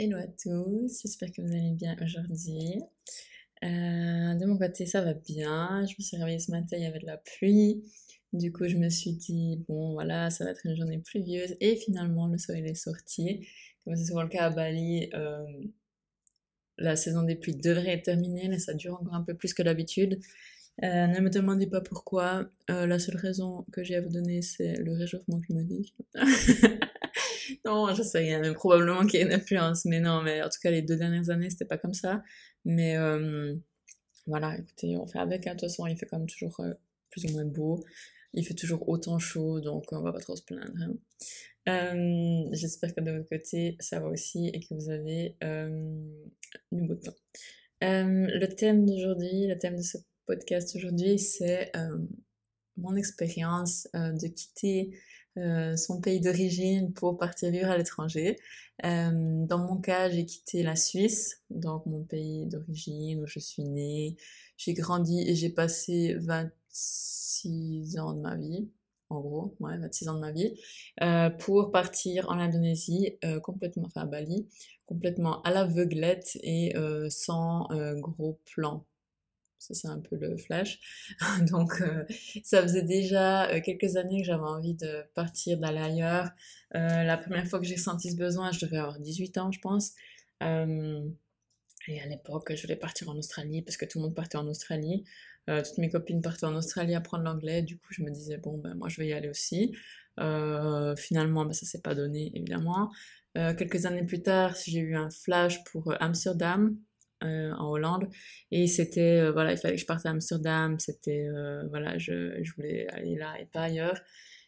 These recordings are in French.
Hello à tous, j'espère que vous allez bien aujourd'hui. Euh, de mon côté, ça va bien. Je me suis réveillée ce matin, il y avait de la pluie. Du coup, je me suis dit, bon, voilà, ça va être une journée pluvieuse. Et finalement, le soleil est sorti. Comme c'est souvent le cas à Bali, euh, la saison des pluies devrait être terminée, mais ça dure encore un peu plus que d'habitude. Euh, ne me demandez pas pourquoi. la seule raison que j'ai à vous donner, c'est le réchauffement climatique. non, je sais, il y a probablement qu'il y a une influence, mais non, mais en tout cas, les deux dernières années, c'était pas comme ça. Mais euh, voilà, écoutez, on fait avec, hein. de toute façon, il fait quand même toujours euh, plus ou moins beau. Il fait toujours autant chaud, donc on va pas trop se plaindre. Hein. Euh, j'espère que de votre côté, ça va aussi et que vous avez du beau temps. le thème d'aujourd'hui, le thème de ce podcast aujourd'hui, c'est mon expérience de quitter euh, son pays d'origine pour partir vivre à l'étranger. Euh, dans mon cas, j'ai quitté la Suisse, donc mon pays d'origine où je suis née. J'ai grandi et j'ai passé 26 ans de ma vie, en gros, ouais, 26 ans de ma vie, euh, pour partir en Indonésie, complètement, enfin à Bali, complètement à l'aveuglette et sans gros plan ça c'est un peu le flash. Donc euh, ça faisait déjà euh, quelques années que j'avais envie de partir, d'aller ailleurs. Euh, la première fois que j'ai senti ce besoin, je devais avoir 18 ans je pense. et à l'époque, je voulais partir en Australie parce que tout le monde partait en Australie. toutes mes copines partaient en Australie apprendre l'anglais. Du coup, je me disais, bon, ben moi je vais y aller aussi. finalement, ben, ça s'est pas donné évidemment. quelques années plus tard, j'ai eu un flash pour Amsterdam, euh, en Hollande. Et c'était euh, voilà il fallait que je parte à Amsterdam. C'était euh, voilà je, je, voulais aller là et pas ailleurs.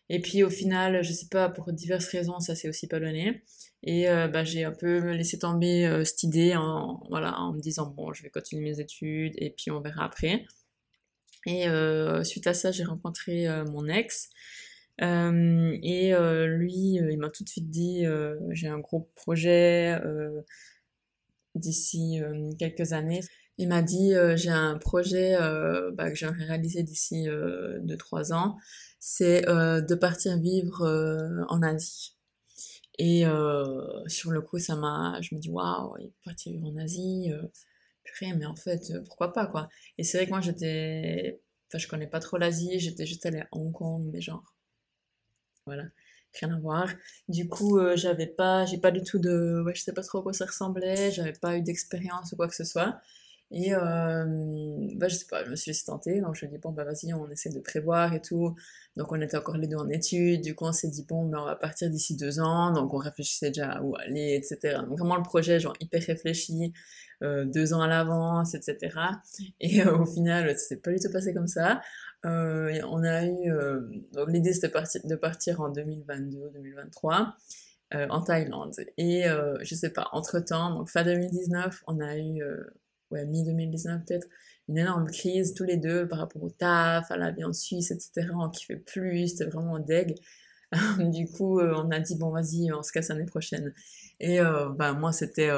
Et puis au final je sais pas pour diverses raisons ça s'est aussi pas donné et bah, j'ai un peu laissé tomber cette idée en voilà en me disant bon je vais continuer mes études et puis on verra après. Et suite à ça j'ai rencontré mon ex. Et lui il m'a tout de suite dit j'ai un gros projet d'ici euh, quelques années. Il m'a dit euh, j'ai un projet euh, bah, que j'aimerais réaliser d'ici 2-3 ans, c'est de partir vivre en Asie. Et sur le coup, ça m'a, je me dis waouh, partir vivre en Asie, purée, mais en fait, pourquoi pas quoi. Et c'est vrai que moi j'étais, enfin je connais pas trop l'Asie, j'étais juste allée à Hong Kong, mais genre, voilà rien à voir. Du coup, euh, j'avais pas, j'ai pas du tout de, ouais, je sais pas trop à quoi ça ressemblait, j'avais pas eu d'expérience ou quoi que ce soit. Et euh, bah, je sais pas, je me suis laissée tenter, donc je me dis bon bah vas-y, on essaie de prévoir et tout. Donc on était encore les deux en études, du coup on s'est dit bon bah on va partir d'ici deux ans, donc on réfléchissait déjà à où aller, etc. Donc vraiment le projet genre hyper réfléchi, euh, deux ans à l'avance, etc. Et euh, au final, c'est pas du tout passé comme ça. Euh, on a eu, euh, donc l'idée c'était de partir en 2022-2023 euh, en Thaïlande. Et je sais pas, entre-temps, donc fin 2019, on a eu, ouais, mi-2019 peut-être, une énorme crise tous les deux par rapport au taf, à la vie en Suisse, etc. On kiffait plus, c'était vraiment deg. du coup, on a dit, bon, vas-y, on se casse l'année prochaine. Et bah, moi, c'était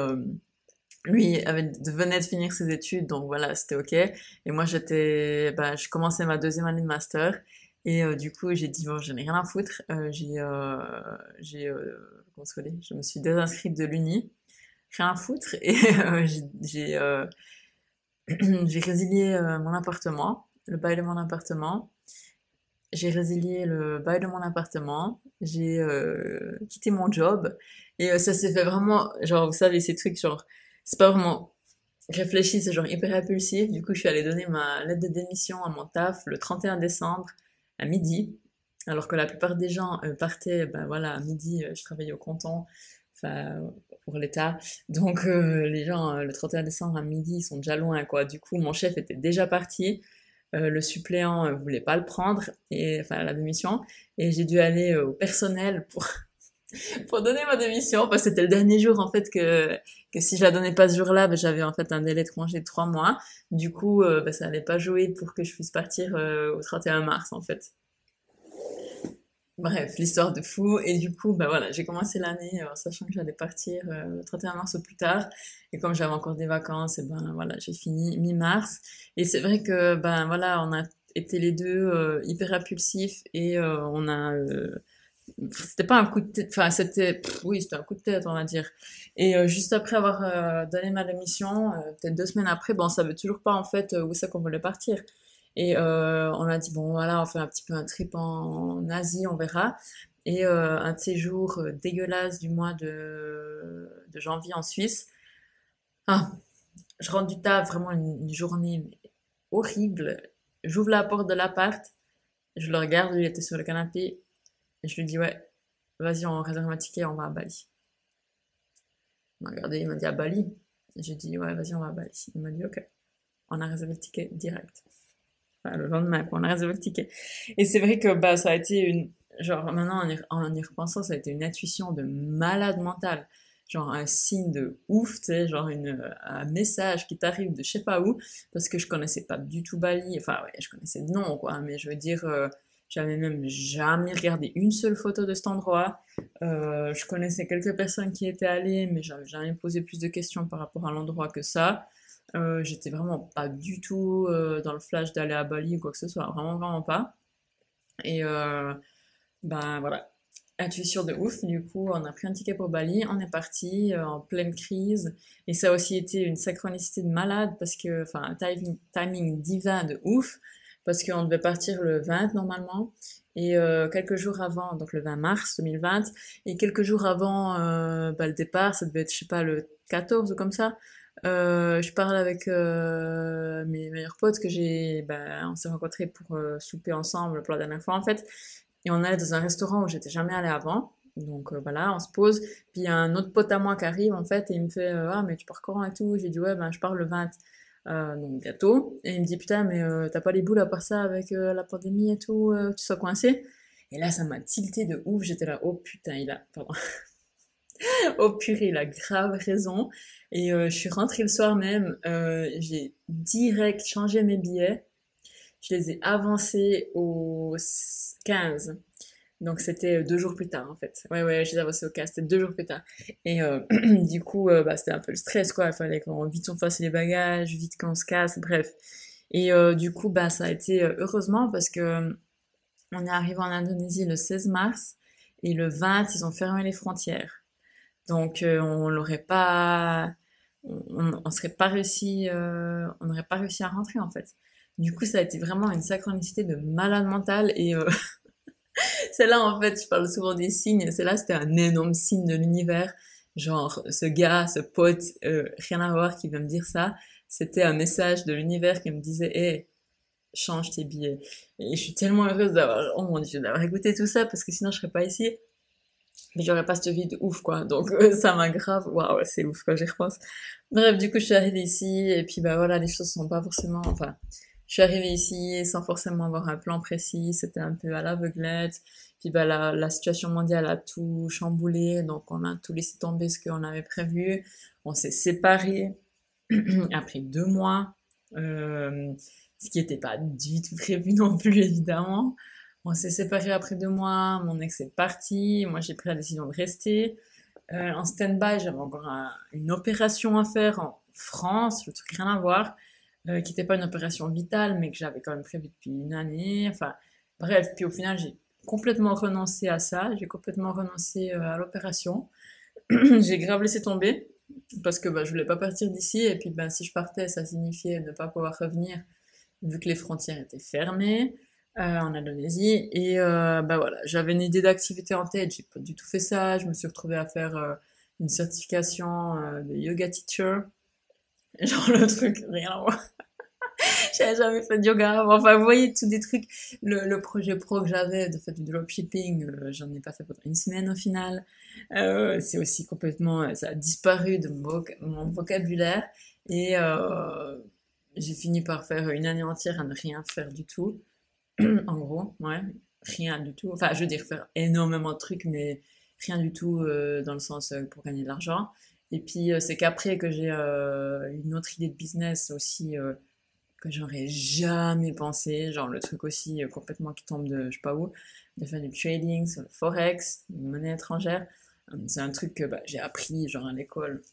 lui avait, venait de finir ses études, donc voilà, c'était ok. Et moi, j'étais, bah, je commençais ma deuxième année de master. Et euh, du coup, j'ai dit, bon, je n'ai rien à foutre. Euh, j'ai, euh, j'ai, euh, Je me suis désinscrite de l'Uni. Rien à foutre. Et euh, j'ai, j'ai résilié mon appartement, le bail de mon appartement. J'ai résilié le bail de mon appartement. J'ai quitté mon job. Et ça s'est fait vraiment, genre, vous savez, ces trucs, genre, c'est pas vraiment réfléchi, c'est genre hyper impulsif. Du coup, je suis allée donner ma lettre de démission à mon taf le 31 décembre à midi. Alors que la plupart des gens euh, partaient, ben voilà, à midi, euh, je travaillais au canton, enfin, pour l'État. Donc, euh, les gens, le 31 décembre à midi, ils sont déjà loin, quoi. Du coup, mon chef était déjà parti. le suppléant voulait pas le prendre, et, enfin, la démission. Et j'ai dû aller au personnel pour pour donner ma démission, parce que c'était le dernier jour en fait que, que si je la donnais pas ce jour-là, ben, j'avais en fait un délai de congé de trois mois. Du coup, euh, ben, ça n'allait pas jouer pour que je puisse partir euh, au 31 mars en fait. Bref, l'histoire de fou. Et du coup, ben voilà, j'ai commencé l'année en sachant que j'allais partir euh, le 31 mars au plus tard. Et comme j'avais encore des vacances, et ben voilà, j'ai fini mi-mars. Et c'est vrai que ben voilà, on a été les deux hyper impulsifs et on a c'était pas un coup de tête, enfin c'était, oui, c'était un coup de tête, on va dire. Et euh, juste après avoir euh, donné ma démission, euh, peut-être deux semaines après, bon, on savait toujours pas en fait où c'est qu'on voulait partir. Et on a dit bon voilà, on fait un petit peu un trip en, Asie, on verra. Et un de ces jours dégueulasses du mois de, de janvier en Suisse. Ah, je rentre du taf, vraiment une, une journée horrible. J'ouvre la porte de l'appart, je le regarde, il était sur le canapé, et je lui dis, ouais, vas-y, on réserve un ticket, on va à Bali. Il m'a regardé, il m'a dit, à Bali? J'ai dit, ouais, vas-y, on va à Bali. Il m'a dit, ok. On a réservé le ticket direct. Le lendemain, on a réservé le ticket. Et c'est vrai que bah, ça a été une. Genre, maintenant, en y, en y repensant, ça a été une intuition de malade mental genre un signe de ouf, tu sais, genre une, un message qui t'arrive de je sais pas où, parce que je connaissais pas du tout Bali, enfin ouais, je connaissais le nom, quoi, mais je veux dire, euh, j'avais même jamais regardé une seule photo de cet endroit. Euh, je connaissais quelques personnes qui étaient allées, mais j'avais jamais posé plus de questions par rapport à l'endroit que ça. Euh, J'étais vraiment pas du tout euh, dans le flash d'aller à Bali ou quoi que ce soit, vraiment vraiment pas. Et ben voilà, intuition de ouf. Du coup, on a pris un ticket pour Bali, on est parti en pleine crise. Et ça a aussi été une synchronicité de malade parce que, enfin, un timing, divin de ouf parce qu'on devait partir le 20 normalement. Et quelques jours avant, donc le 20 mars 2020, et quelques jours avant bah, le départ, ça devait être, je sais pas, le 14 ou comme ça, euh, je parle avec euh, mes meilleurs potes que j'ai, bah, on s'est rencontrés pour euh, souper ensemble pour la dernière fois en fait, et on allait dans un restaurant où j'étais jamais allée avant. Donc euh, voilà, on se pose. Puis il y a un autre pote à moi qui arrive en fait et il me fait Ah, mais tu pars quand et tout? J'ai dit Ouais, ben je pars le 20 euh, donc bientôt. Et il me dit putain, mais t'as pas les boules à part ça avec la pandémie et tout, tu sois coincé. Et là, ça m'a tilté de ouf. J'étais là, oh putain, il a, pardon. oh purée, il a grave raison. Et je suis rentrée le soir même, j'ai direct changé mes billets. Je les ai avancés au 15. Donc c'était euh, deux jours plus tard en fait. Ouais ouais, j'ai avancé au cas, c'était deux jours plus tard. Et euh, du coup, euh, bah, c'était un peu le stress quoi. Il fallait qu'on vite on fasse les bagages, vite qu'on se casse, bref. Et du coup, bah ça a été heureusement parce que on est arrivé en Indonésie le 16 mars et le 20 ils ont fermé les frontières. Donc on l'aurait pas, on, serait pas réussi, on n'aurait pas réussi à rentrer en fait. Du coup, ça a été vraiment une synchronicité de malade mental et c'est là, en fait, je parle souvent des signes. C'est là, c'était un énorme signe de l'univers. Genre, ce gars, ce pote, euh, rien à voir, qui vient me dire ça. C'était un message de l'univers qui me disait, hé, change tes billets. Et je suis tellement heureuse d'avoir, oh mon dieu, d'avoir écouté tout ça parce que sinon je serais pas ici. Mais j'aurais pas cette vie de ouf, quoi. Donc, ça m'a grave, waouh, c'est ouf, quand j'y repense. Bref, du coup, je suis arrivée ici, et puis, bah voilà, les choses sont pas forcément, enfin, je suis arrivée ici sans forcément avoir un plan précis, c'était un peu à l'aveuglette. Puis bah, la, la, situation mondiale a tout chamboulé, donc on a tout laissé tomber ce qu'on avait prévu. On s'est séparés après deux mois, euh, ce qui n'était pas du tout prévu non plus évidemment. On s'est séparés après deux mois, mon ex est parti, moi j'ai pris la décision de rester. Euh, en stand-by, j'avais encore une opération à faire en France, le truc rien à voir. Euh, qui n'était pas une opération vitale, mais que j'avais quand même prévu depuis une année. Enfin, bref, puis au final, j'ai complètement renoncé à ça, j'ai complètement renoncé euh, à l'opération. j'ai grave laissé tomber, parce que bah, je voulais pas partir d'ici, et puis ben, si je partais, ça signifiait ne pas pouvoir revenir, vu que les frontières étaient fermées. Euh, en Indonésie et euh, bah voilà j'avais une idée d'activité en tête j'ai pas du tout fait ça je me suis retrouvée à faire euh, une certification de yoga teacher Genre le truc, rien à voir. j'avais jamais fait de yoga avant. Enfin, vous voyez, tous des trucs. Le, projet pro que j'avais de faire du dropshipping, euh, j'en ai pas fait pendant une semaine au final. Euh, c'est aussi complètement, euh, ça a disparu de mon, mon vocabulaire. Et euh, j'ai fini par faire une année entière à ne rien faire du tout. en gros, ouais, rien du tout. Enfin, je veux dire, faire énormément de trucs, mais rien du tout euh, dans le sens pour gagner de l'argent. Et puis, euh, c'est qu'après que j'ai euh, une autre idée de business aussi euh, que j'aurais jamais pensé, genre le truc aussi complètement qui tombe de je sais pas où, de faire du trading sur le forex, une monnaie étrangère. C'est un truc que bah, j'ai appris genre à l'école,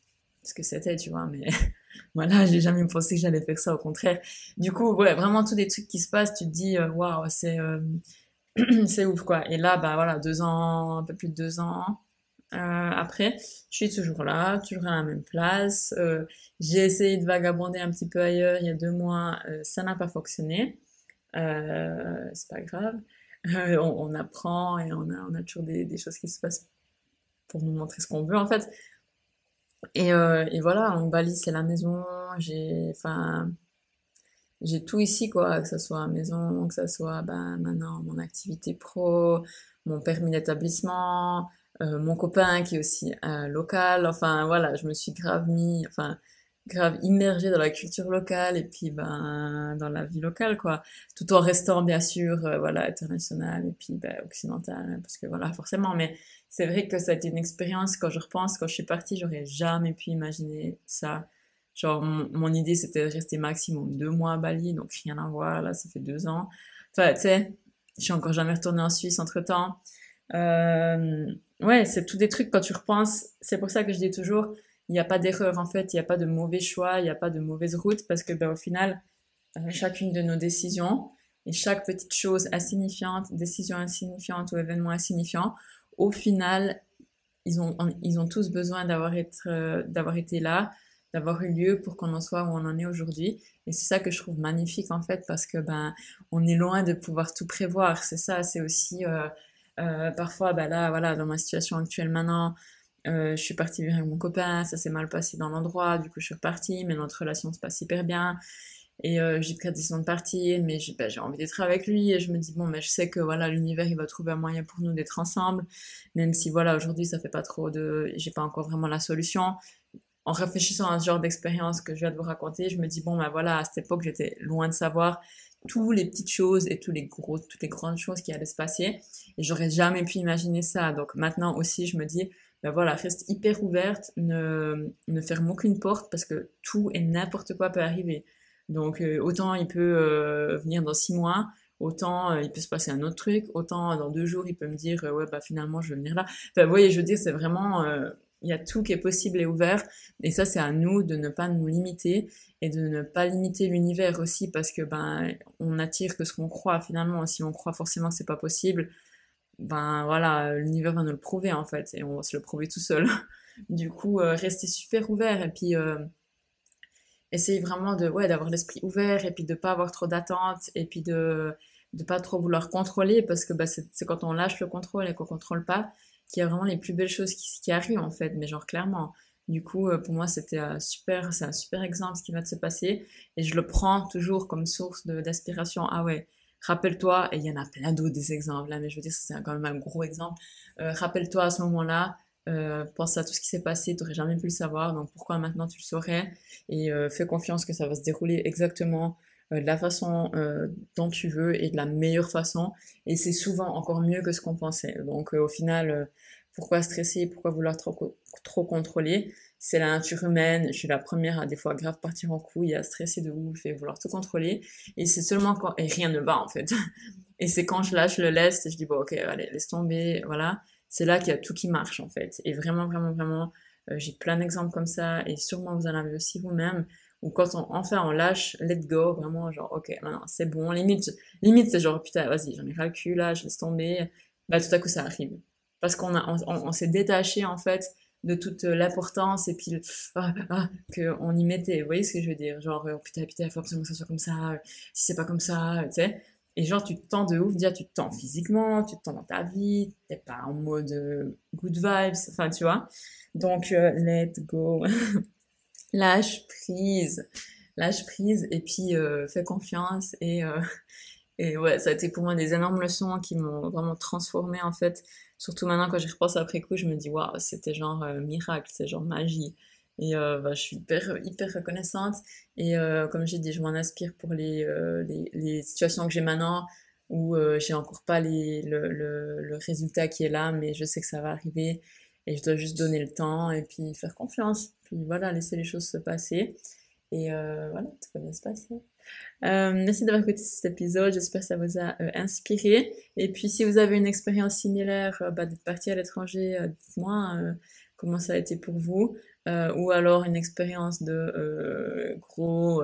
ce que c'était, tu vois, mais voilà, j'ai jamais pensé que j'allais faire ça, au contraire. Du coup, ouais, vraiment tous des trucs qui se passent, tu te dis, waouh, c'est c'est ouf quoi. Et là, bah voilà, deux ans, un peu plus de deux ans euh, après, je suis toujours là, toujours à la même place. Euh, j'ai essayé de vagabonder un petit peu ailleurs il y a deux mois, euh, ça n'a pas fonctionné. Euh, c'est pas grave. Euh, on, on, apprend et on a, on a toujours des, des, choses qui se passent pour nous montrer ce qu'on veut en fait. Et, euh, et voilà, en Bali c'est la maison, j'ai, enfin, j'ai tout ici quoi, que ce soit maison, que ce soit ben, maintenant mon activité pro, mon permis d'établissement, euh, mon copain qui est aussi euh, local, enfin voilà, je me suis grave mis, enfin grave immergée dans la culture locale et puis ben dans la vie locale quoi, tout en restant bien sûr euh, voilà international et puis ben, occidental parce que voilà forcément, mais c'est vrai que ça a été une expérience quand je repense quand je suis partie, j'aurais jamais pu imaginer ça Genre, mon, idée, c'était de rester maximum deux mois à Bali, donc rien à voir, là, ça fait deux ans. Enfin, tu sais, je suis encore jamais retournée en Suisse entre-temps. Euh, ouais, c'est tout des trucs, quand tu repenses, c'est pour ça que je dis toujours, il n'y a pas d'erreur, en fait, il n'y a pas de mauvais choix, il n'y a pas de mauvaise route, parce que, ben, au final, euh, chacune de nos décisions, et chaque petite chose insignifiante, décision insignifiante ou événement insignifiant, au final, ils ont, ils ont tous besoin d'avoir euh, d'avoir été là, d'avoir eu lieu pour qu'on en soit où on en est aujourd'hui. Et c'est ça que je trouve magnifique en fait parce que ben on est loin de pouvoir tout prévoir. C'est ça, c'est aussi euh, parfois ben là voilà dans ma situation actuelle maintenant. Euh, je suis partie vivre avec mon copain, ça s'est mal passé dans l'endroit, du coup je suis repartie, mais notre relation se passe hyper bien. Et euh, j'ai pris la décision de partir, mais j'ai ben, envie d'être avec lui et je me dis bon, mais je sais que voilà l'univers il va trouver un moyen pour nous d'être ensemble, même si voilà aujourd'hui ça fait pas trop de, j'ai pas encore vraiment la solution, en réfléchissant à ce genre d'expérience que je viens de vous raconter, je me dis bon ben voilà, à cette époque j'étais loin de savoir toutes les petites choses et tous les gros, toutes les grandes choses qui allaient se passer et j'aurais jamais pu imaginer ça. Donc maintenant aussi je me dis ben voilà, reste hyper ouverte, ne, ne ferme aucune porte parce que tout et n'importe quoi peut arriver. Donc euh, autant il peut euh, venir dans six mois, autant euh, il peut se passer un autre truc, autant dans deux jours il peut me dire ouais bah finalement je vais venir là. Enfin vous voyez, je veux dire c'est vraiment il y a tout qui est possible et ouvert. Et ça, c'est à nous de ne pas nous limiter et de ne pas limiter l'univers aussi parce que ben on attire que ce qu'on croit finalement. Si on croit forcément que c'est pas possible, ben voilà, l'univers va nous le prouver en fait et on va se le prouver tout seul. du coup, euh, rester super ouvert et puis euh, essayer vraiment de ouais d'avoir l'esprit ouvert et puis de pas avoir trop d'attentes et puis de de pas trop vouloir contrôler parce que bah, c'est quand on lâche le contrôle et qu'on contrôle pas qui a vraiment les plus belles choses qui, arrivent en fait, mais genre clairement. Du coup, euh, pour moi, c'était super, c'est un super exemple ce qui va se passer, et je le prends toujours comme source d'aspiration. Ah ouais, rappelle-toi, et il y en a plein d'autres des exemples là, mais je veux dire, c'est quand même un gros exemple. Euh, rappelle-toi à ce moment-là, euh, pense à tout ce qui s'est passé, tu n'aurais jamais pu le savoir, donc pourquoi maintenant tu le saurais Et euh, fais confiance que ça va se dérouler exactement euh, de la façon euh, dont tu veux et de la meilleure façon. Et c'est souvent encore mieux que ce qu'on pensait. Donc euh, au final, pourquoi stresser, pourquoi vouloir trop, trop contrôler? C'est la nature humaine. Je suis la première à des fois grave partir en couille, à stresser de ouf et vouloir tout contrôler. Et c'est seulement quand... Et rien ne va en fait. Et c'est quand je lâche, le laisse et je dis bon ok, allez, laisse tomber, voilà. C'est là qu'il y a tout qui marche en fait. Et vraiment, vraiment, vraiment, j'ai plein d'exemples comme ça et sûrement vous en avez aussi vous-même ou quand on, enfin on lâche, let go, vraiment genre ok maintenant c'est bon, limite, limite c'est genre putain vas-y j'en ai ras le cul là, je laisse tomber, bah tout à coup ça arrive. Parce qu'on on, on, s'est détaché en fait de toute l'importance et puis ah, ah, qu'on y mettait, vous voyez ce que je veux dire? Genre oh, putain putain il faut absolument que ça soit comme ça, si c'est pas comme ça, tu sais et genre, tu te tends de ouf, déjà, tu te tends physiquement, tu te tends dans ta vie, t'es pas en mode euh, good vibes, enfin, tu vois. Donc, euh, let go. lâche prise, lâche prise et puis euh, fais confiance et euh, et ouais ça a été pour moi des énormes leçons qui m'ont vraiment transformé en fait. Surtout maintenant quand j'y repense après coup, je me dis waouh c'était genre euh, miracle, c'est genre magie. Et euh, bah, je suis hyper, hyper reconnaissante. Et euh, comme j'ai dit, je m'en inspire pour les, les, situations que j'ai maintenant, où j'ai encore pas le, le, le, résultat qui est là, mais je sais que ça va arriver. Et je dois juste donner le temps et puis faire confiance. Puis voilà, laisser les choses se passer. Et voilà, tout va bien se passer. Euh, merci d'avoir écouté cet épisode, j'espère que ça vous a euh, inspiré. Et puis si vous avez une expérience similaire euh, bah, d'être parti à l'étranger, dites-moi comment ça a été pour vous. ou alors une expérience de gros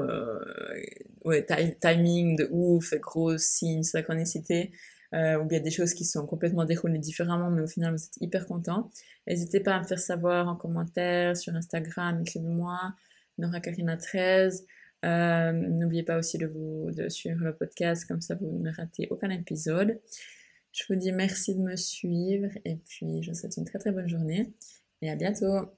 timing de ouf, gros signes, synchronicité. euh, ou bien des choses qui sont complètement déroulées différemment, mais au final vous êtes hyper content. N'hésitez pas à me faire savoir en commentaire sur Instagram, écrivez-moi, Nora Karina 13. Euh, N'oubliez pas aussi de vous de suivre le podcast, comme ça vous ne ratez aucun épisode. Je vous dis merci de me suivre et puis je vous souhaite une très très bonne journée et à bientôt.